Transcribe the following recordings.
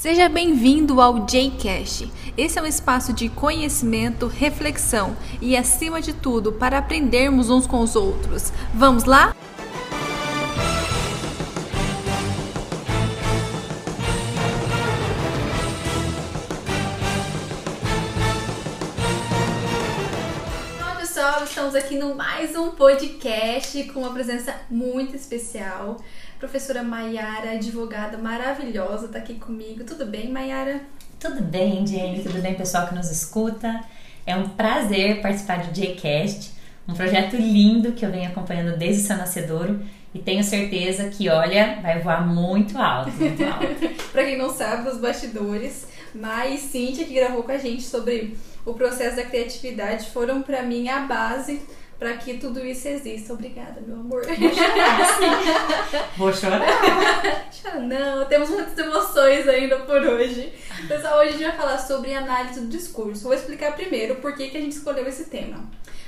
Seja bem-vindo ao JCast. Esse é um espaço de conhecimento, reflexão e, acima de tudo, para aprendermos uns com os outros. Vamos lá? Olá pessoal, estamos aqui no mais um podcast com uma presença muito especial. Professora Maiara, advogada maravilhosa, está aqui comigo. Tudo bem, Maiara? Tudo bem, Jenny? Tudo bem, pessoal que nos escuta? É um prazer participar do JCast, um projeto lindo que eu venho acompanhando desde o seu nascedouro e tenho certeza que, olha, vai voar muito alto, muito alto. Para quem não sabe, os bastidores, Mai e Cíntia, que gravou com a gente sobre o processo da criatividade, foram para mim a base para que tudo isso exista. Obrigada, meu amor. Vou chorar, sim. Vou chorar. Chora não, temos muitas emoções ainda por hoje. Pessoal, hoje a gente vai falar sobre análise do discurso. Vou explicar primeiro por que, que a gente escolheu esse tema.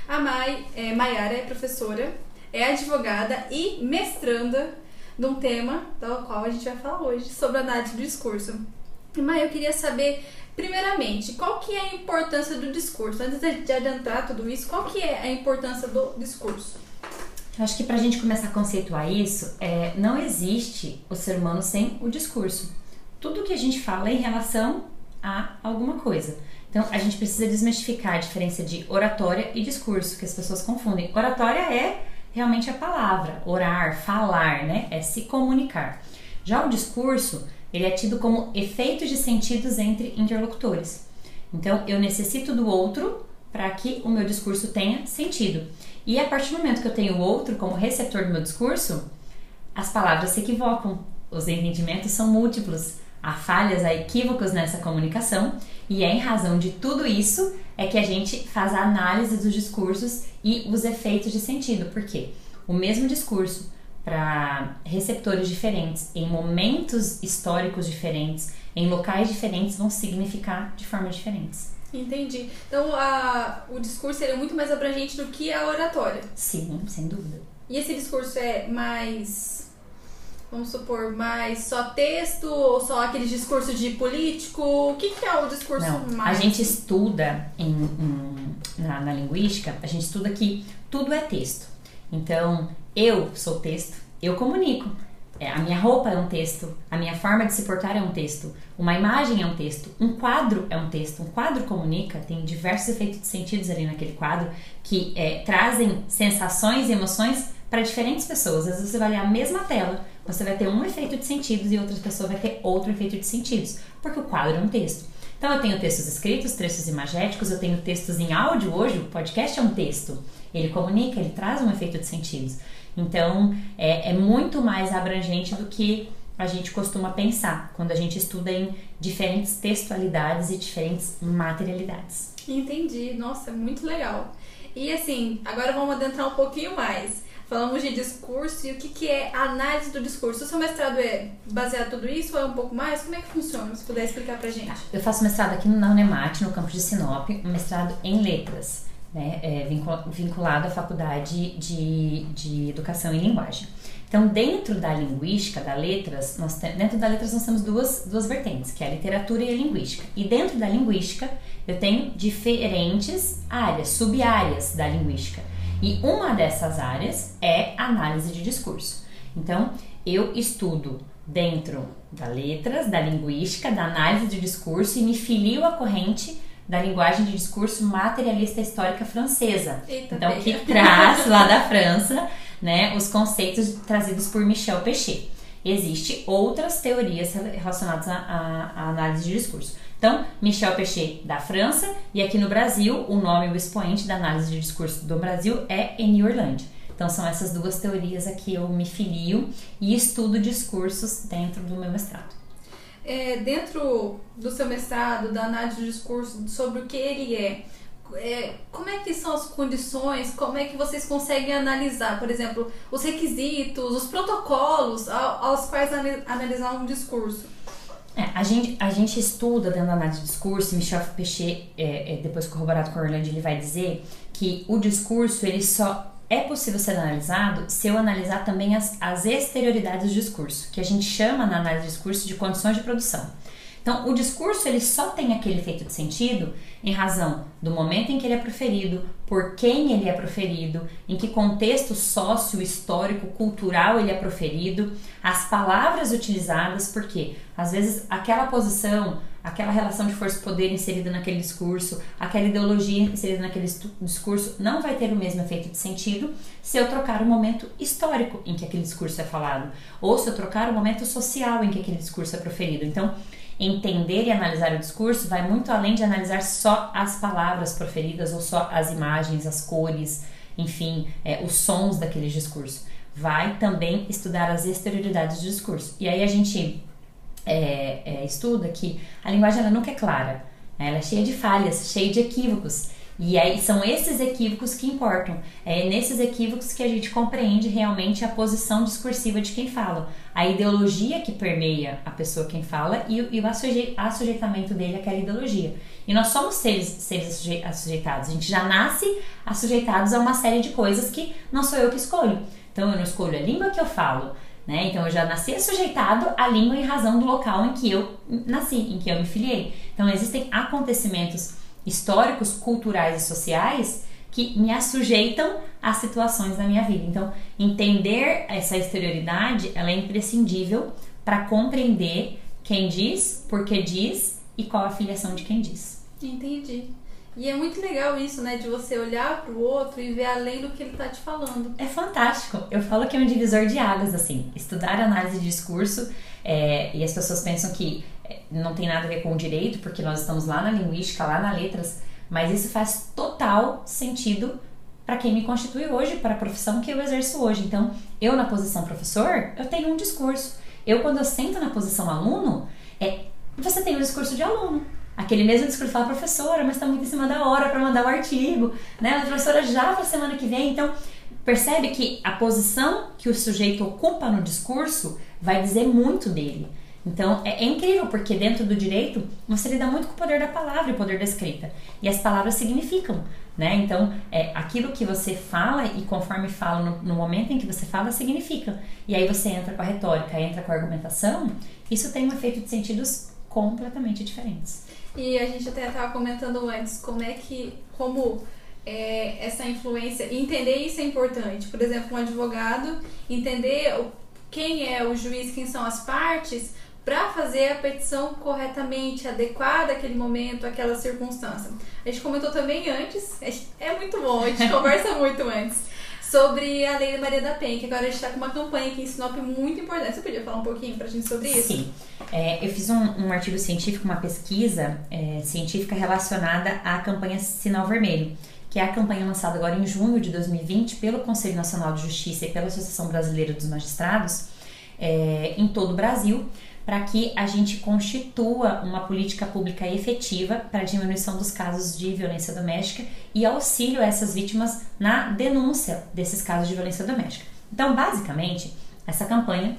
A Mai, é, Maiara é professora, é advogada e mestranda num tema do qual a gente vai falar hoje, sobre análise do discurso. Mai, eu queria saber Primeiramente, qual que é a importância do discurso? Antes de adentrar tudo isso, qual que é a importância do discurso? Eu acho que para a gente começar a conceituar isso, é, não existe o ser humano sem o discurso. Tudo que a gente fala é em relação a alguma coisa. Então, a gente precisa desmistificar a diferença de oratória e discurso, que as pessoas confundem. Oratória é realmente a palavra, orar, falar, né? É se comunicar. Já o discurso ele é tido como efeitos de sentidos entre interlocutores. Então, eu necessito do outro para que o meu discurso tenha sentido. E a partir do momento que eu tenho o outro como receptor do meu discurso, as palavras se equivocam, os entendimentos são múltiplos, há falhas, há equívocos nessa comunicação, e é em razão de tudo isso é que a gente faz a análise dos discursos e os efeitos de sentido. Por quê? O mesmo discurso para receptores diferentes, em momentos históricos diferentes, em locais diferentes, vão significar de formas diferentes. Entendi. Então a, o discurso seria muito mais abrangente do que a oratória. Sim, sem dúvida. E esse discurso é mais, vamos supor, mais só texto ou só aqueles discursos de político? O que, que é o discurso Não, mais? A gente estuda em, em na, na linguística, a gente estuda que tudo é texto. Então, eu sou texto, eu comunico. É, a minha roupa é um texto, a minha forma de se portar é um texto, uma imagem é um texto, um quadro é um texto. Um quadro comunica, tem diversos efeitos de sentidos ali naquele quadro que é, trazem sensações e emoções para diferentes pessoas. Às vezes você vai ler a mesma tela, você vai ter um efeito de sentidos e outra pessoa vai ter outro efeito de sentidos, porque o quadro é um texto. Então eu tenho textos escritos, textos imagéticos, eu tenho textos em áudio hoje, o podcast é um texto. Ele comunica, ele traz um efeito de sentidos. Então, é, é muito mais abrangente do que a gente costuma pensar quando a gente estuda em diferentes textualidades e diferentes materialidades. Entendi, nossa, muito legal. E assim, agora vamos adentrar um pouquinho mais. Falamos de discurso e o que, que é análise do discurso. O seu mestrado é baseado em tudo isso ou é um pouco mais? Como é que funciona? Se puder explicar pra gente. Eu faço mestrado aqui na Unemat, no campus de Sinop, um mestrado em letras né, é, vinculado à faculdade de, de educação e linguagem. Então, dentro da linguística, da letras, nós dentro da letras nós temos duas, duas vertentes, que é a literatura e a linguística. E dentro da linguística, eu tenho diferentes áreas, sub-áreas da linguística. E uma dessas áreas é análise de discurso. Então, eu estudo dentro da letras, da linguística, da análise de discurso e me filio à corrente da linguagem de discurso materialista histórica francesa. Eita então, que traz lá da França, né, os conceitos trazidos por Michel Pechet. Existem outras teorias relacionadas à, análise de discurso. Então, Michel Pechet da França e aqui no Brasil, o nome, o expoente da análise de discurso do Brasil é Eni Orlandi. Então, são essas duas teorias a que eu me filio e estudo discursos dentro do meu mestrado é, dentro do seu mestrado, da análise do discurso, sobre o que ele é, é, como é que são as condições, como é que vocês conseguem analisar, por exemplo, os requisitos, os protocolos aos quais analisar um discurso? É, a, gente, a gente estuda dentro da análise de discurso, Michel Pechet, é, é, depois corroborado com Orlando, ele vai dizer que o discurso ele só é possível ser analisado se eu analisar também as, as exterioridades do discurso, que a gente chama na análise do discurso de condições de produção. Então, o discurso ele só tem aquele efeito de sentido em razão do momento em que ele é proferido, por quem ele é proferido, em que contexto sócio, histórico, cultural ele é proferido, as palavras utilizadas, porque às vezes aquela posição, aquela relação de força e poder inserida naquele discurso, aquela ideologia inserida naquele discurso não vai ter o mesmo efeito de sentido se eu trocar o momento histórico em que aquele discurso é falado, ou se eu trocar o momento social em que aquele discurso é proferido. Então, entender e analisar o discurso vai muito além de analisar só as palavras proferidas ou só as imagens, as cores, enfim, é, os sons daquele discurso. Vai também estudar as exterioridades do discurso. E aí a gente é, é, estuda que a linguagem ela nunca é clara, né? ela é cheia de falhas, cheia de equívocos. E aí são esses equívocos que importam. É nesses equívocos que a gente compreende realmente a posição discursiva de quem fala, a ideologia que permeia a pessoa quem fala e, e o assujeitamento dele àquela ideologia. E nós somos seres, seres assujeitados. A gente já nasce assujeitados a uma série de coisas que não sou eu que escolho. Então eu não escolho a língua que eu falo, né? Então eu já nasci sujeitado à língua em razão do local em que eu nasci, em que eu me filiei. Então existem acontecimentos históricos, culturais e sociais que me assujeitam às situações da minha vida. Então, entender essa exterioridade, ela é imprescindível para compreender quem diz, por que diz e qual a filiação de quem diz. Entendi. E é muito legal isso, né? De você olhar para o outro e ver além do que ele está te falando. É fantástico. Eu falo que é um divisor de águas, assim. Estudar análise de discurso é, e as pessoas pensam que é, não tem nada a ver com o direito, porque nós estamos lá na linguística, lá na letras, mas isso faz total sentido para quem me constitui hoje, para a profissão que eu exerço hoje. Então, eu na posição professor, eu tenho um discurso. Eu, quando eu sento na posição aluno, é, você tem um discurso de aluno. Aquele mesmo discurso fala, professora, mas está muito em cima da hora para mandar o artigo, né? A professora já para semana que vem. Então, percebe que a posição que o sujeito ocupa no discurso vai dizer muito dele. Então, é, é, incrível, porque dentro do direito, você lida muito com o poder da palavra e o poder da escrita. E as palavras significam, né? Então, é, aquilo que você fala e conforme fala no, no momento em que você fala, significa. E aí você entra com a retórica, entra com a argumentação, isso tem um efeito de sentidos completamente diferentes. E a gente até estava comentando antes como é que, como é, essa influência, entender isso é importante. Por exemplo, um advogado entender quem é o juiz, quem são as partes, para fazer a petição corretamente, adequada àquele momento, àquela circunstância. A gente comentou também antes, é muito bom, a gente conversa muito antes sobre a Lei Maria da Penha, que agora a gente está com uma campanha aqui em Sinop muito importante. Você podia falar um pouquinho para a gente sobre isso? Sim. É, eu fiz um, um, artigo científico, uma pesquisa é, científica relacionada à campanha Sinal Vermelho, que é a campanha lançada agora em junho de 2020 pelo Conselho Nacional de Justiça e pela Associação Brasileira dos Magistrados é, em todo o Brasil para que a gente constitua uma política pública efetiva para diminuição dos casos de violência doméstica e auxílio a essas vítimas na denúncia desses casos de violência doméstica. Então, basicamente, essa campanha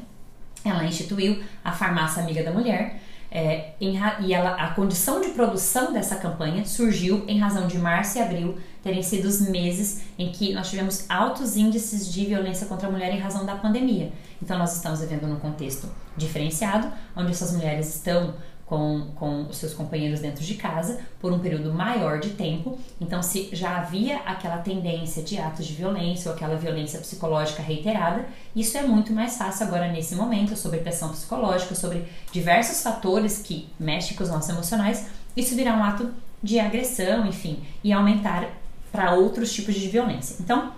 ela instituiu a farmácia amiga da mulher é, em, e ela, a condição de produção dessa campanha surgiu em razão de março e abril terem sido os meses em que nós tivemos altos índices de violência contra a mulher em razão da pandemia. Então, nós estamos vivendo num contexto diferenciado, onde essas mulheres estão com, com os seus companheiros dentro de casa por um período maior de tempo. Então, se já havia aquela tendência de atos de violência ou aquela violência psicológica reiterada, isso é muito mais fácil agora nesse momento, sobre pressão psicológica, sobre diversos fatores que mexem com os nossos emocionais. Isso virá um ato de agressão, enfim, e aumentar para outros tipos de violência. Então,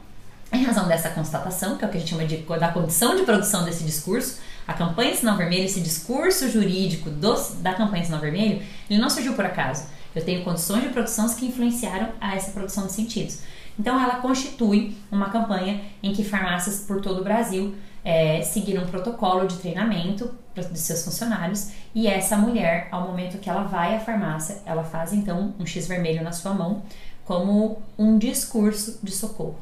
em razão dessa constatação, que é o que a gente chama de, da condição de produção desse discurso, a campanha Sinal Vermelho, esse discurso jurídico da campanha Sinal Vermelho, ele não surgiu por acaso. Eu tenho condições de produção que influenciaram a essa produção de sentidos. Então, ela constitui uma campanha em que farmácias por todo o Brasil é, seguiram um protocolo de treinamento de seus funcionários e essa mulher, ao momento que ela vai à farmácia, ela faz então um X vermelho na sua mão como um discurso de socorro.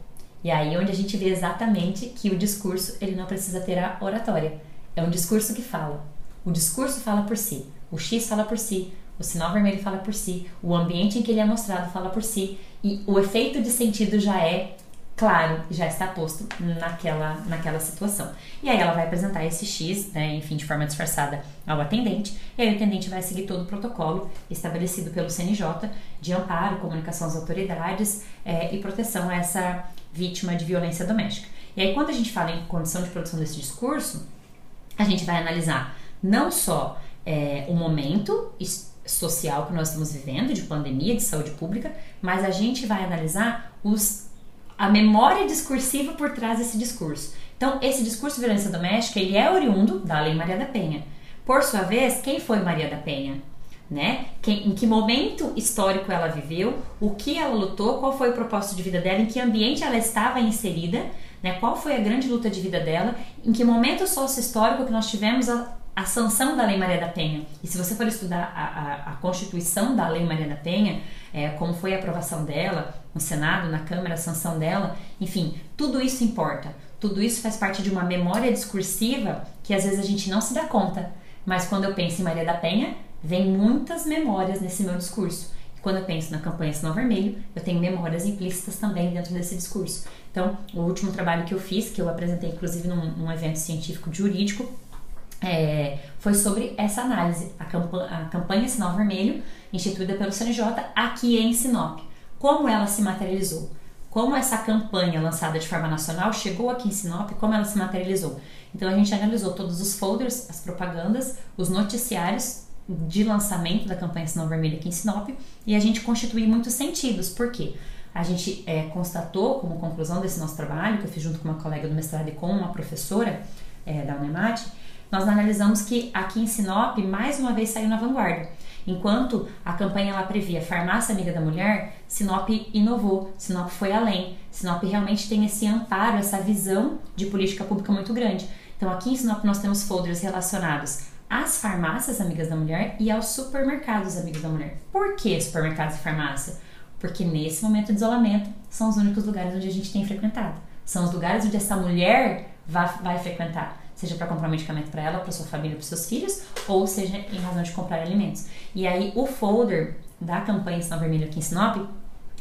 E aí onde a gente vê exatamente que o discurso ele não precisa ter a oratória. É um discurso que fala. O discurso fala por si. O X fala por si. O sinal vermelho fala por si. O ambiente em que ele é mostrado fala por si. E o efeito de sentido já é claro, já está posto naquela, naquela situação. E aí ela vai apresentar esse X, né, enfim, de forma disfarçada ao atendente, e aí o atendente vai seguir todo o protocolo estabelecido pelo CNJ de amparo, comunicação às autoridades é, e proteção a essa vítima de violência doméstica. E aí, quando a gente fala em condição de produção desse discurso, a gente vai analisar não só é, o momento social que nós estamos vivendo, de pandemia, de saúde pública, mas a gente vai analisar os, a memória discursiva por trás desse discurso. Então, esse discurso de violência doméstica, ele é oriundo da Lei Maria da Penha. Por sua vez, quem foi Maria da Penha? Né? Quem, em que momento histórico ela viveu, o que ela lutou, qual foi o propósito de vida dela, em que ambiente ela estava inserida, né? qual foi a grande luta de vida dela, em que momento sócio-histórico que nós tivemos a, a sanção da Lei Maria da Penha. E se você for estudar a, a, a Constituição da Lei Maria da Penha, é, como foi a aprovação dela no Senado, na Câmara, a sanção dela, enfim, tudo isso importa. Tudo isso faz parte de uma memória discursiva que às vezes a gente não se dá conta. Mas quando eu penso em Maria da Penha, vem muitas memórias nesse meu discurso. E quando eu penso na campanha Sinal Vermelho, eu tenho memórias implícitas também dentro desse discurso. Então, o último trabalho que eu fiz, que eu apresentei inclusive num, num evento científico jurídico, é, foi sobre essa análise, a, campanha, a campanha Sinal Vermelho, instituída pelo CNJ aqui em Sinop. Como ela se materializou? Como essa campanha lançada de forma nacional chegou aqui em Sinop? Como ela se materializou? Então a gente analisou todos os folders, as propagandas, os noticiários de lançamento da campanha Sinal Vermelho aqui em Sinop e a gente constituiu muitos sentidos. Por quê? A gente é, constatou, como conclusão desse nosso trabalho, que eu fiz junto com uma colega do mestrado e com uma professora é, da Unemate, nós analisamos que aqui em Sinop, mais uma vez saiu na vanguarda. Enquanto a campanha ela previa farmácia amiga da mulher, Sinop inovou, Sinop foi além. Sinop realmente tem esse amparo, essa visão de política pública muito grande. Então aqui em Sinop nós temos folders relacionados às farmácias amigas da mulher e aos supermercados amigos da mulher. Por que supermercados e farmácia? Porque nesse momento de isolamento são os únicos lugares onde a gente tem frequentado. São os lugares onde essa mulher vai, vai frequentar seja para comprar medicamento para ela, para sua família, para seus filhos, ou seja em razão de comprar alimentos. E aí o folder da campanha Sinal Vermelho aqui em Sinop,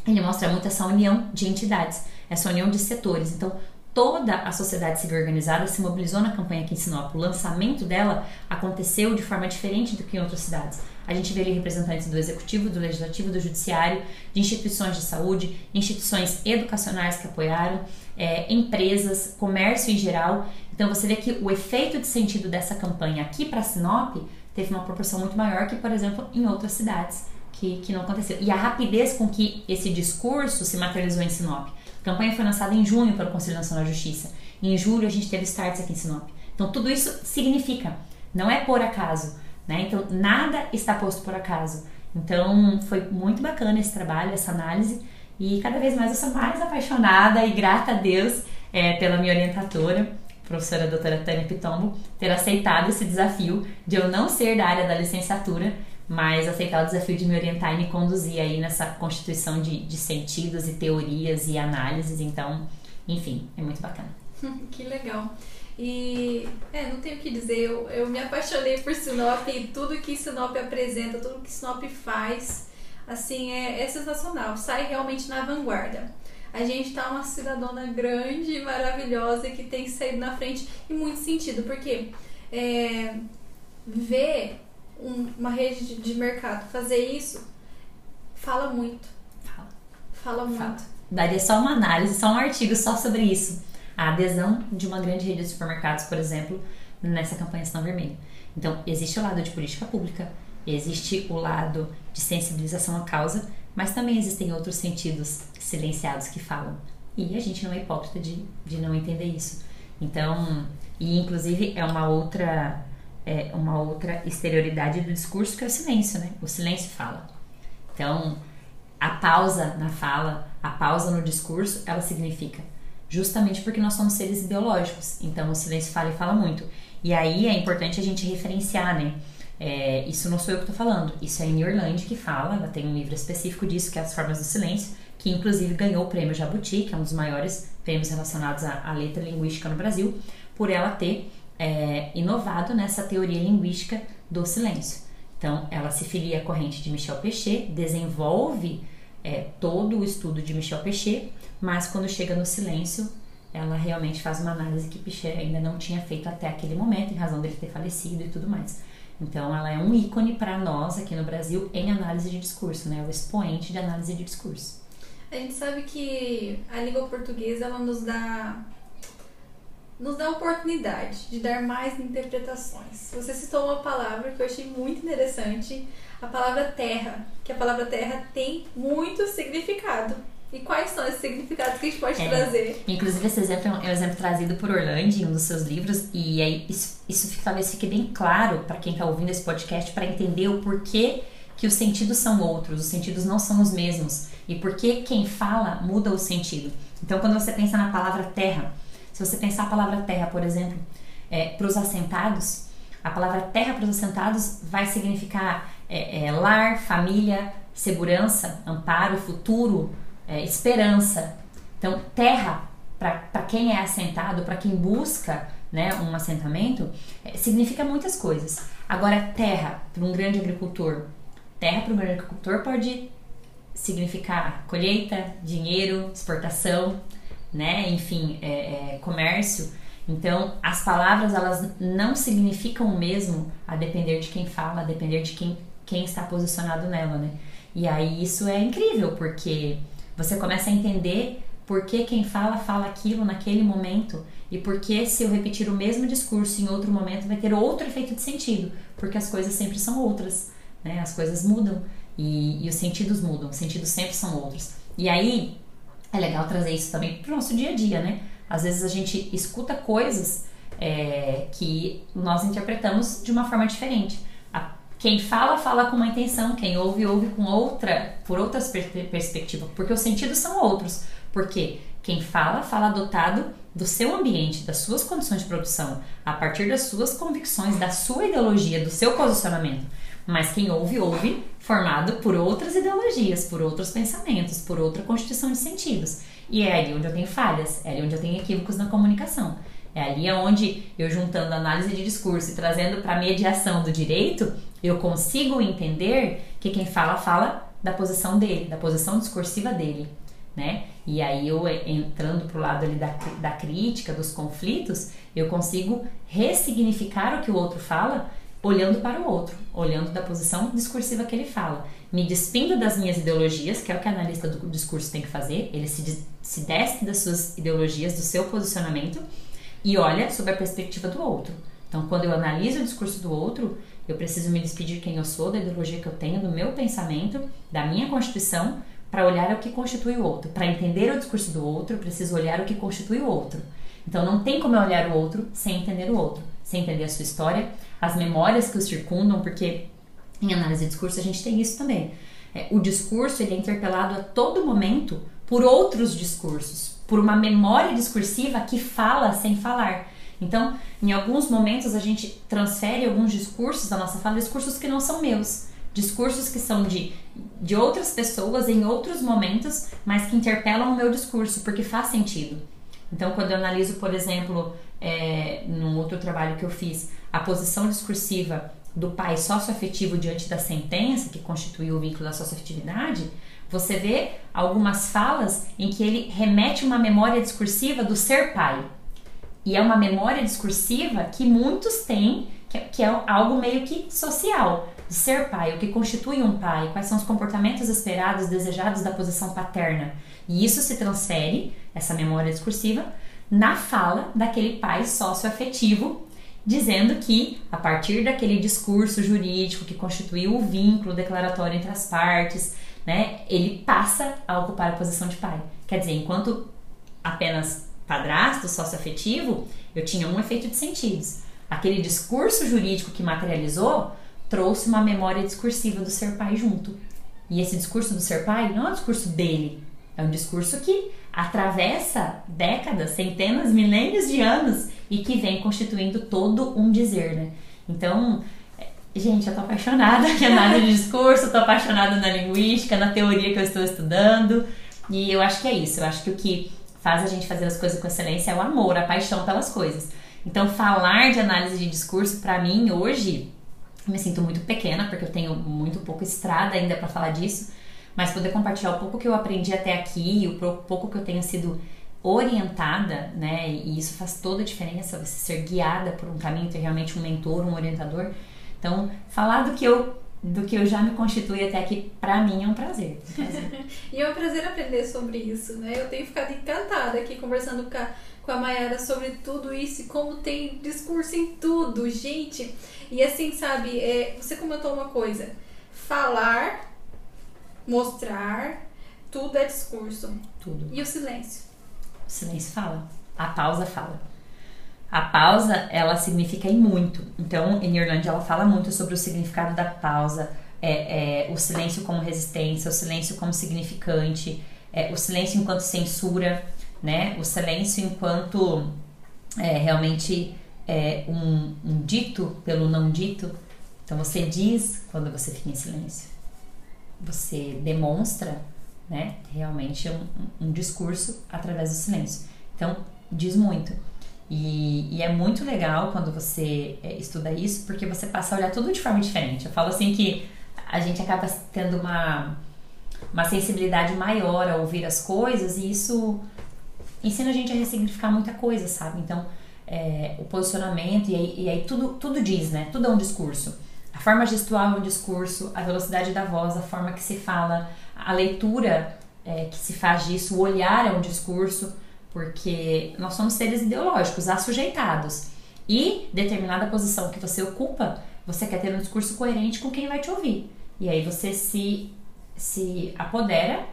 ele mostra muito essa união de entidades, essa união de setores. Então, toda a sociedade civil organizada se mobilizou na campanha aqui em Sinop. O lançamento dela aconteceu de forma diferente do que em outras cidades. A gente vê ali representantes do executivo, do legislativo, do judiciário, de instituições de saúde, instituições educacionais que apoiaram, é, empresas, comércio em geral. Então você vê que o efeito de sentido dessa campanha aqui para Sinop teve uma proporção muito maior que, por exemplo, em outras cidades que, que não aconteceu. E a rapidez com que esse discurso se materializou em Sinop. A campanha foi lançada em junho pelo Conselho Nacional de Justiça. Em julho a gente teve starts aqui em Sinop. Então tudo isso significa, não é por acaso. Né? Então, nada está posto por acaso. Então, foi muito bacana esse trabalho, essa análise, e cada vez mais eu sou mais apaixonada e grata a Deus é, pela minha orientadora, professora doutora Tânia Pitombo, ter aceitado esse desafio de eu não ser da área da licenciatura, mas aceitar o desafio de me orientar e me conduzir aí nessa constituição de, de sentidos e teorias e análises. Então, enfim, é muito bacana. que legal. E é, não tenho o que dizer, eu, eu me apaixonei por Sinop e tudo que Sinop apresenta, tudo que Sinop faz, assim, é, é sensacional, sai realmente na vanguarda. A gente tá uma cidadona grande, maravilhosa, que tem saído na frente em muito sentido, porque é, ver um, uma rede de, de, mercado fazer isso fala muito. Fala. Fala muito. Fala. Daria só uma análise, só um artigo só sobre isso a adesão de uma grande rede de supermercados, por exemplo, nessa campanha Sinal Vermelho. Então, existe o lado de política pública, existe o lado de sensibilização à causa, mas também existem outros sentidos silenciados que falam. E a gente não é hipócrita de, de não entender isso. Então, e inclusive é uma outra é uma outra exterioridade do discurso que é o silêncio, né? O silêncio fala. Então, a pausa na fala, a pausa no discurso, ela significa justamente porque nós somos seres biológicos. Então o silêncio fala e fala muito. E aí é importante a gente referenciar, né? É, isso não sou eu que estou falando, isso é a Orlando que fala, ela tem um livro específico disso, que é As Formas do Silêncio, que inclusive ganhou o prêmio Jabuti, que é um dos maiores prêmios relacionados à, à letra linguística no Brasil, por ela ter é, inovado nessa teoria linguística do silêncio. Então, ela se filia à corrente de Michel Pechet, desenvolve é, todo o estudo de Michel Pechet, mas quando chega no silêncio, ela realmente faz uma análise que Pichet ainda não tinha feito até aquele momento, em razão dele ter falecido e tudo mais. Então, ela é um ícone para nós aqui no Brasil em análise de discurso, né? O expoente de análise de discurso. A gente sabe que a língua portuguesa ela nos dá nos dá a oportunidade de dar mais interpretações. Você citou uma palavra que eu achei muito interessante, a palavra terra, que a palavra terra tem muito significado. E quais são esses significados que a gente pode é, trazer? Inclusive, esse exemplo é um exemplo trazido por Orlando em um dos seus livros, e aí isso, isso talvez fique bem claro para quem está ouvindo esse podcast para entender o porquê que os sentidos são outros, os sentidos não são os mesmos, e por que quem fala muda o sentido. Então, quando você pensa na palavra terra, se você pensar a palavra terra, por exemplo, é, para os assentados, a palavra terra para os assentados vai significar é, é, lar, família, segurança, amparo, futuro, é, esperança. Então, terra, para quem é assentado, para quem busca né, um assentamento, é, significa muitas coisas. Agora, terra, para um grande agricultor, terra para um grande agricultor pode significar colheita, dinheiro, exportação, né, enfim, é, é, comércio. Então, as palavras elas não significam o mesmo a depender de quem fala, a depender de quem, quem está posicionado nela, né? E aí isso é incrível, porque você começa a entender por que quem fala fala aquilo naquele momento e por que se eu repetir o mesmo discurso em outro momento vai ter outro efeito de sentido, porque as coisas sempre são outras, né? As coisas mudam e, e os sentidos mudam, os sentidos sempre são outros. E aí é legal trazer isso também para o nosso dia a dia, né? Às vezes a gente escuta coisas é, que nós interpretamos de uma forma diferente. Quem fala, fala com uma intenção, quem ouve, ouve com outra, por outras per perspectivas, porque os sentidos são outros. Porque quem fala, fala adotado do seu ambiente, das suas condições de produção, a partir das suas convicções, da sua ideologia, do seu posicionamento. Mas quem ouve, ouve formado por outras ideologias, por outros pensamentos, por outra constituição de sentidos. E é ali onde eu tenho falhas, é ali onde eu tenho equívocos na comunicação. É ali onde eu juntando análise de discurso e trazendo para mediação do direito, eu consigo entender que quem fala, fala da posição dele, da posição discursiva dele, né? E aí eu entrando pro lado ali da, da crítica, dos conflitos, eu consigo ressignificar o que o outro fala olhando para o outro, olhando da posição discursiva que ele fala. Me despindo das minhas ideologias, que é o que a analista do discurso tem que fazer, ele se, se despe das suas ideologias, do seu posicionamento e olha sob a perspectiva do outro. Então, quando eu analiso o discurso do outro, eu preciso me despedir de quem eu sou, da ideologia que eu tenho, do meu pensamento, da minha constituição, para olhar o que constitui o outro. Para entender o discurso do outro, preciso olhar o que constitui o outro. Então não tem como eu olhar o outro sem entender o outro, sem entender a sua história, as memórias que o circundam, porque em análise de discurso a gente tem isso também. É, o discurso ele é interpelado a todo momento por outros discursos, por uma memória discursiva que fala sem falar. Então, em alguns momentos a gente transfere alguns discursos da nossa fala, discursos que não são meus, discursos que são de, de outras pessoas em outros momentos, mas que interpelam o meu discurso, porque faz sentido. Então, quando eu analiso, por exemplo, é, num outro trabalho que eu fiz, a posição discursiva do pai socioafetivo diante da sentença, que constituiu o vínculo da socioafetividade, você vê algumas falas em que ele remete uma memória discursiva do ser pai. E é uma memória discursiva que muitos têm, que, é algo meio que social, ser pai, o que constitui um pai, quais são os comportamentos esperados, desejados da posição paterna. E isso se transfere, essa memória discursiva, na fala daquele pai socioafetivo, dizendo que, a partir daquele discurso jurídico que constituiu o vínculo declaratório entre as partes, né, ele passa a ocupar a posição de pai. Quer dizer, enquanto apenas padrasto socioafetivo, eu tinha um efeito de sentidos. Aquele discurso jurídico que materializou trouxe uma memória discursiva do ser pai junto. E esse discurso do ser pai não é o discurso dele, é um discurso que atravessa décadas, centenas, milênios de anos e que vem constituindo todo um dizer, né? Então, gente, eu tô apaixonada em análise de discurso, tô apaixonada na linguística, na teoria que eu estou estudando, e eu acho que é isso. Eu acho que o que faz a gente fazer as coisas com excelência é o amor, a paixão pelas coisas. Então, falar de análise de discurso, para mim, hoje, me sinto muito pequena, porque eu tenho muito pouca estrada ainda para falar disso, mas poder compartilhar o pouco que eu aprendi até aqui, o pouco que eu tenho sido orientada, né? E isso faz toda a diferença, você ser guiada por um caminho, ter realmente um mentor, um orientador. Então, falar do que eu do que eu já me constituí até aqui, para mim é um prazer. Um prazer. e é um prazer aprender sobre isso, né? Eu tenho ficado encantada aqui conversando com a, com a Mayara sobre tudo isso e como tem discurso em tudo, gente. E assim, sabe, é, você comentou uma coisa: falar, mostrar, tudo é discurso. Tudo. E o silêncio? O silêncio fala. A pausa fala. A pausa, ela significa em muito. Então, em Irlanda, ela fala muito sobre o significado da pausa, é, é, o silêncio como resistência, o silêncio como significante, é, o silêncio enquanto censura, né? O silêncio enquanto é, realmente é, um, um dito pelo não dito. Então, você diz quando você fica em silêncio. Você demonstra, né? Realmente um, um discurso através do silêncio. Então, diz muito. E, e, é muito legal quando você é, estuda isso, porque você passa a olhar tudo de forma diferente. Eu falo assim que a gente acaba tendo uma, uma sensibilidade maior a ouvir as coisas e isso ensina a gente a ressignificar muita coisa, sabe? Então, é, o posicionamento, e aí, e aí, tudo, tudo diz, né? Tudo é um discurso. A forma gestual é um discurso, a velocidade da voz, a forma que se fala, a leitura é, que se faz disso, o olhar é um discurso porque nós somos seres ideológicos, assujeitados. E determinada posição que você ocupa, você quer ter um discurso coerente com quem vai te ouvir. E aí você se, se apodera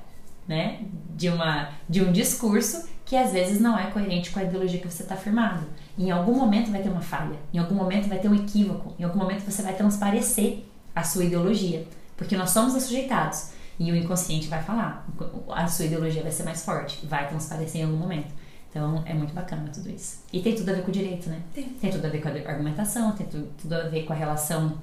né, de, uma, de um discurso que às vezes não é coerente com a ideologia que você está afirmando. Em algum momento vai ter uma falha, em algum momento vai ter um equívoco, em algum momento você vai transparecer a sua ideologia, porque nós somos assujeitados. E o inconsciente vai falar, a sua ideologia vai ser mais forte, vai transparecer em algum momento. Então é muito bacana tudo isso. E tem tudo a ver com o direito, né? Tem. Tem tudo a ver com a argumentação, tem tudo, tudo a ver com a relação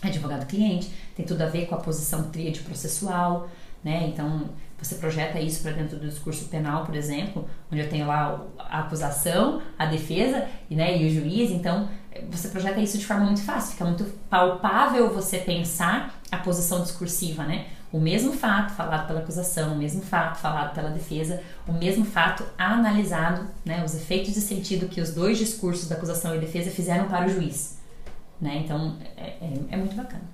advogado-cliente, tem tudo a ver com a posição tríade processual, né? Então você projeta isso para dentro do discurso penal, por exemplo, onde eu tenho lá a acusação, a defesa né, e o juiz. Então você projeta isso de forma muito fácil, fica muito palpável você pensar a posição discursiva, né? O mesmo fato falado pela acusação, o mesmo fato falado pela defesa, o mesmo fato analisado, né, os efeitos de sentido que os dois discursos da acusação e defesa fizeram para o juiz. Né? Então, é, é, é muito bacana.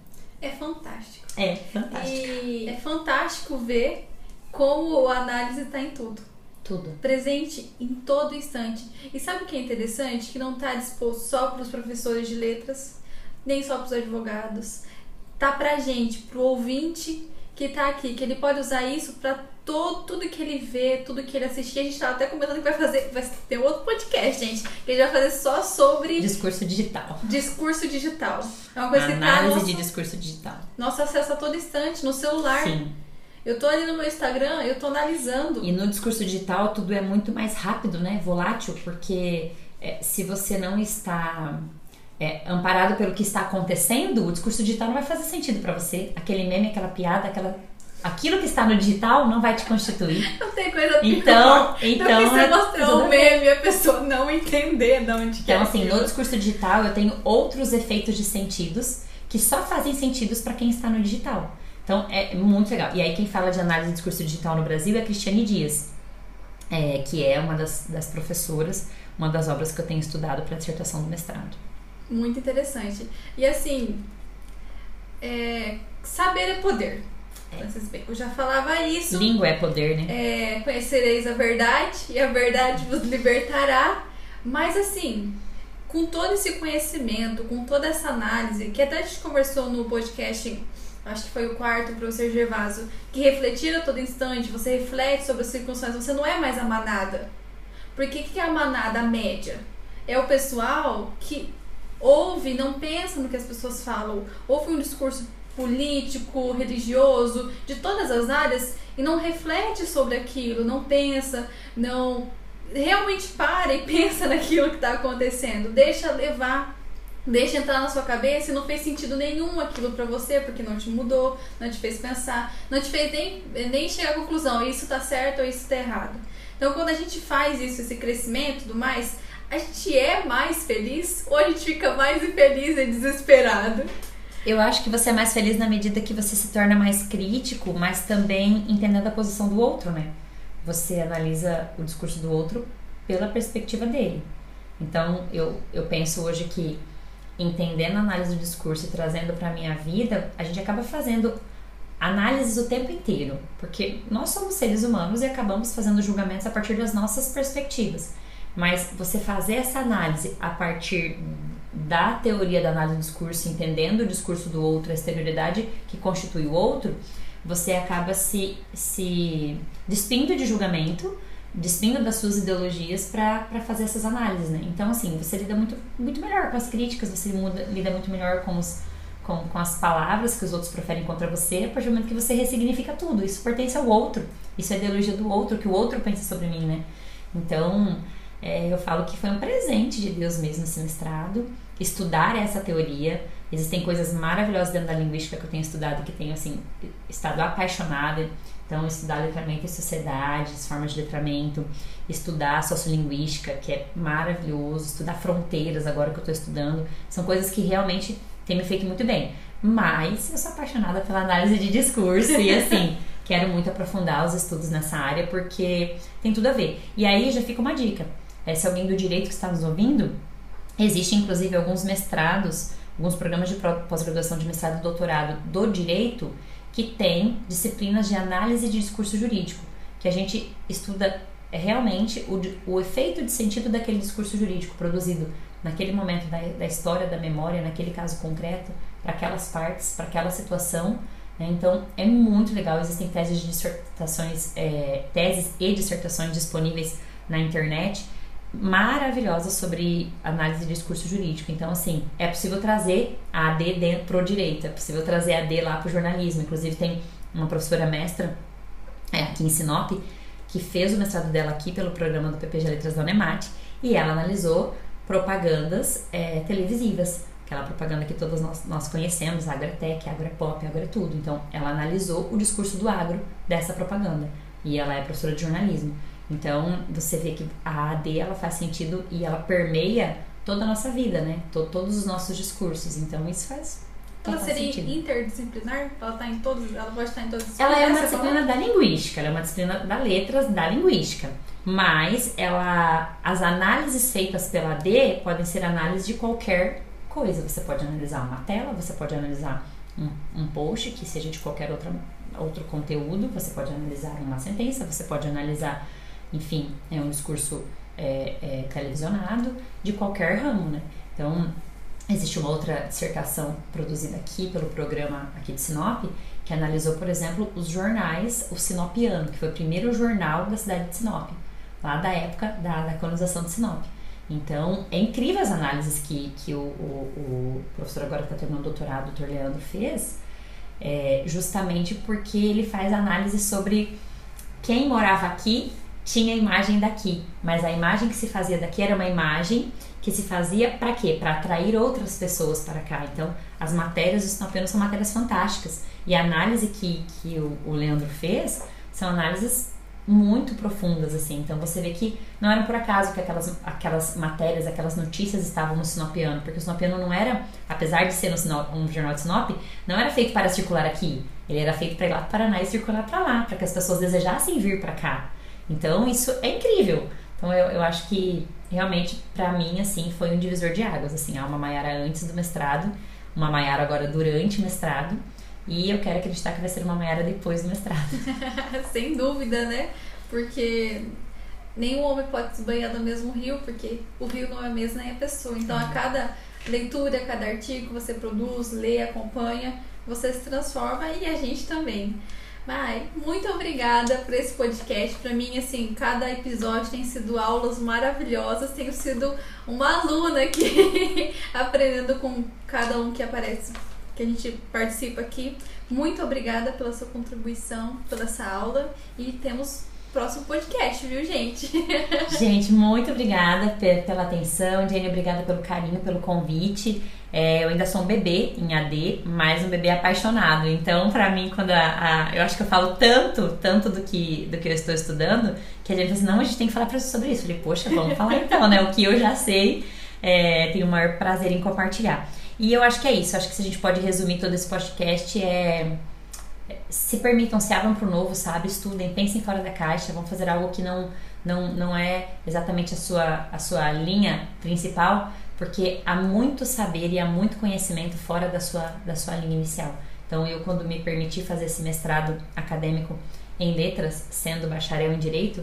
É fantástico. É fantástico. E é fantástico ver como a análise está em tudo. Tudo. Presente em todo instante. E sabe o que é interessante? Que não está disposto só para os professores de letras, nem só para os advogados. Tá pra gente, pro ouvinte que tá aqui, que ele pode usar isso para todo, tudo que ele vê, tudo que ele assistir. A gente tava até comentando que vai fazer, vai ter um outro podcast, gente, que a gente vai fazer só sobre discurso digital. Discurso digital. É uma coisa Análise que tá nosso, de discurso digital. Nosso acesso a todo instante no celular. Sim. Eu tô ali no meu Instagram, eu tô analisando. E no discurso digital tudo é muito mais rápido, né? Volátil, porque é, se você não está é, amparado pelo que está acontecendo, o discurso digital não vai fazer sentido para você. Aquele meme, aquela piada, aquela aquilo que está no digital não vai te constituir. Não tem coisa pior. Então, então você mostrar um meme e a pessoa não entender de onde Então, é assim, aquilo. no discurso digital eu tenho outros efeitos de sentidos que só fazem sentidos para quem está no digital. Então, é muito legal. E aí, quem fala de análise de discurso digital no Brasil é a Cristiane Dias, é, que é uma das, das professoras, uma das obras que eu tenho estudado para a dissertação do mestrado. Muito interessante. E assim, é, saber é poder. Eu já falava isso. Língua é poder, né? É, conhecereis a verdade e a verdade vos libertará. Mas assim, com todo esse conhecimento, com toda essa análise, que até a gente conversou no podcast, acho que foi o quarto, o professor Gervaso, que refletir a todo instante, você reflete sobre as circunstâncias, você não é mais a manada. Porque o que é a manada a média? É o pessoal que ouve, não pensa no que as pessoas falam, ouve um discurso político, religioso, de todas as áreas e não reflete sobre aquilo, não pensa, não realmente para e pensa naquilo que está acontecendo, deixa levar, deixa entrar na sua cabeça e não fez sentido nenhum aquilo para você porque não te mudou, não te fez pensar, não te fez nem, nem chegar à conclusão, isso tá certo ou isso tá errado. Então quando a gente faz isso, esse crescimento tudo mais, a gente é mais feliz ou a gente fica mais infeliz e desesperado? Eu acho que você é mais feliz na medida que você se torna mais crítico, mas também entendendo a posição do outro, né? Você analisa o discurso do outro pela perspectiva dele. Então, eu, eu penso hoje que entendendo a análise do discurso e trazendo para minha vida, a gente acaba fazendo análises o tempo inteiro, porque nós somos seres humanos e acabamos fazendo julgamentos a partir das nossas perspectivas. Mas você fazer essa análise a partir da teoria da análise do discurso, entendendo o discurso do outro, a exterioridade que constitui o outro, você acaba se, se despindo de julgamento, despindo das suas ideologias para fazer essas análises, né? Então, assim, você lida muito, muito melhor com as críticas, você muda, lida muito melhor com, os, com, com as palavras que os outros preferem contra você, a partir do momento que você ressignifica tudo. Isso pertence ao outro, isso é ideologia do outro, que o outro pensa sobre mim, né? Então, é, eu falo que foi um presente de Deus mesmo esse mestrado, estudar essa teoria. Existem coisas maravilhosas dentro da linguística que eu tenho estudado, que tenho, assim, estado apaixonada. Então, estudar letramento e sociedades, formas de letramento, estudar sociolinguística, que é maravilhoso, estudar fronteiras agora que eu estou estudando, são coisas que realmente têm me feito muito bem. Mas eu sou apaixonada pela análise de discurso e, assim, quero muito aprofundar os estudos nessa área porque tem tudo a ver. E aí já fica uma dica é, se alguém do direito que está nos ouvindo, existe inclusive alguns mestrados, alguns programas de pós-graduação de mestrado e doutorado do direito que tem disciplinas de análise de discurso jurídico, que a gente estuda é, realmente o, o efeito de sentido daquele discurso jurídico produzido naquele momento da, da história, da memória, naquele caso concreto, para aquelas partes, para aquela situação. Né? Então, é muito legal. Existem teses de dissertações, é, teses e dissertações disponíveis na internet maravilhosa sobre análise de discurso jurídico. Então, assim, é possível trazer a AD para o direito, é possível trazer a AD lá para o jornalismo. Inclusive, tem uma professora mestra é, aqui em Sinop que fez o mestrado dela aqui pelo programa do PPG Letras da Unemat e ela analisou propagandas é, televisivas. Aquela propaganda que todos nós, nós conhecemos, Agretec, Agropop, Agrotudo. Então, ela analisou o discurso do agro dessa propaganda. E ela é professora de jornalismo. Então, você vê que a AD ela faz sentido e ela permeia toda a nossa vida, né? todos os nossos discursos. Então, isso faz. Ela seria sentido. interdisciplinar? Ela tá em todos, ela pode estar em todas as Ela é uma disciplina da linguística, ela é uma disciplina da letras da linguística. Mas ela as análises feitas pela AD podem ser análises de qualquer coisa. Você pode analisar uma tela, você pode analisar um, um post que seja de qualquer outra, outro conteúdo, você pode analisar uma sentença, você pode analisar enfim, é um discurso é, é, televisionado de qualquer ramo, né? Então, existe uma outra dissertação produzida aqui pelo programa aqui de Sinop, que analisou, por exemplo, os jornais, o Sinopiano, que foi o primeiro jornal da cidade de Sinop, lá da época da, da colonização de Sinop. Então, é incrível as análises que, que o, o, o professor agora está terminando o doutorado, o Dr. Leandro, fez, é, justamente porque ele faz análise sobre quem morava aqui tinha a imagem daqui, mas a imagem que se fazia daqui era uma imagem que se fazia para quê? Para atrair outras pessoas para cá. Então, as matérias do Sinopiano são matérias fantásticas. E a análise que, que o, o Leandro fez são análises muito profundas, assim. Então, você vê que não era por acaso que aquelas, aquelas matérias, aquelas notícias estavam no Sinopiano, porque o Sinopiano não era, apesar de ser Sinop, um jornal de Sinop, não era feito para circular aqui. Ele era feito para ir lá para o Paraná e circular para lá, para que as pessoas desejassem vir para cá. Então, isso é incrível. Então, eu, eu acho que realmente, para mim, assim, foi um divisor de águas. Assim, há uma Maiara antes do mestrado, uma Maiara agora durante o mestrado. E eu quero acreditar que vai ser uma Maiara depois do mestrado. Sem dúvida, né? Porque nenhum homem pode se banhar no mesmo rio, porque o rio não é mesmo nem a pessoa. Então, a cada leitura, a cada artigo que você produz, lê, acompanha, você se transforma e a gente também. Mai, muito obrigada por esse podcast. Para mim, assim, cada episódio tem sido aulas maravilhosas. Tenho sido uma aluna aqui, aprendendo com cada um que aparece, que a gente participa aqui. Muito obrigada pela sua contribuição, pela essa aula. E temos próximo podcast, viu, gente? Gente, muito obrigada pela atenção. Jenny, obrigada pelo carinho, pelo convite. É, eu ainda sou um bebê em AD, mas um bebê apaixonado. Então, para mim, quando a, a, eu acho que eu falo tanto, tanto do que do que eu estou estudando, que a gente assim, não, a gente tem que falar sobre isso. Eu falei, poxa, vamos falar então, né? O que eu já sei, é, tenho o maior prazer em compartilhar. E eu acho que é isso. Acho que se a gente pode resumir todo esse podcast é se permitam, se abram para o novo, sabe? Estudem, pensem fora da caixa, vão fazer algo que não, não, não é exatamente a sua, a sua linha principal, porque há muito saber e há muito conhecimento fora da sua, da sua linha inicial. Então, eu, quando me permiti fazer esse mestrado acadêmico em letras, sendo bacharel em direito,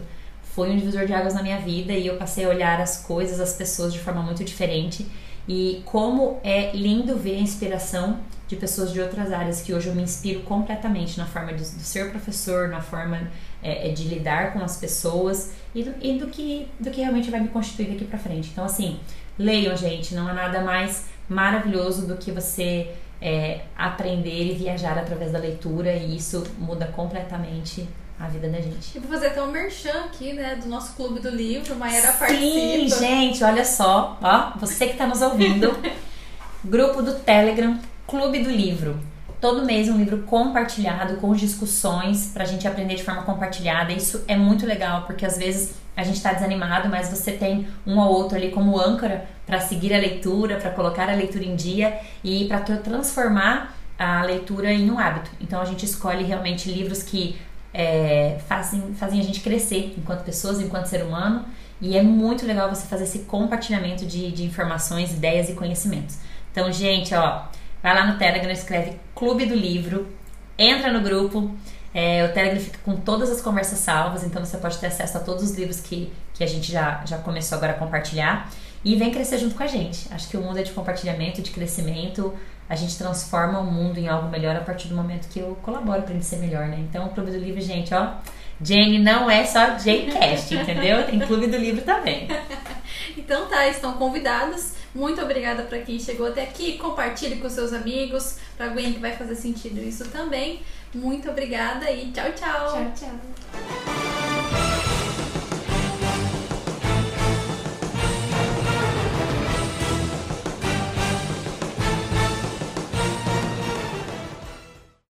foi um divisor de águas na minha vida e eu passei a olhar as coisas, as pessoas de forma muito diferente. E como é lindo ver a inspiração de pessoas de outras áreas que hoje eu me inspiro completamente na forma de, de ser professor, na forma é, é, de lidar com as pessoas e, do, e do, que, do que realmente vai me constituir daqui para frente. Então, assim, leiam, gente, não há nada mais maravilhoso do que você é, aprender e viajar através da leitura e isso muda completamente a vida da gente. E vou fazer até um merchan aqui, né, do nosso clube do livro, Maera participa. Sim, gente, olha só, ó, você que está nos ouvindo, grupo do Telegram Clube do Livro. Todo mês um livro compartilhado com discussões para a gente aprender de forma compartilhada. Isso é muito legal porque às vezes a gente está desanimado, mas você tem um ou outro ali como âncora para seguir a leitura, para colocar a leitura em dia e para transformar a leitura em um hábito. Então a gente escolhe realmente livros que é, fazem, fazem a gente crescer enquanto pessoas, enquanto ser humano. E é muito legal você fazer esse compartilhamento de, de informações, ideias e conhecimentos. Então, gente, ó, Vai lá no Telegram, escreve Clube do Livro, entra no grupo. É, o Telegram fica com todas as conversas salvas, então você pode ter acesso a todos os livros que, que a gente já, já começou agora a compartilhar. E vem crescer junto com a gente. Acho que o mundo é de compartilhamento, de crescimento. A gente transforma o mundo em algo melhor a partir do momento que eu colaboro para ele ser melhor, né? Então, o Clube do Livro, gente, ó. Jane não é só Jcast, entendeu? Tem Clube do Livro também. então tá, estão convidados. Muito obrigada para quem chegou até aqui. Compartilhe com seus amigos, para alguém que vai fazer sentido isso também. Muito obrigada e tchau, tchau. Tchau, tchau.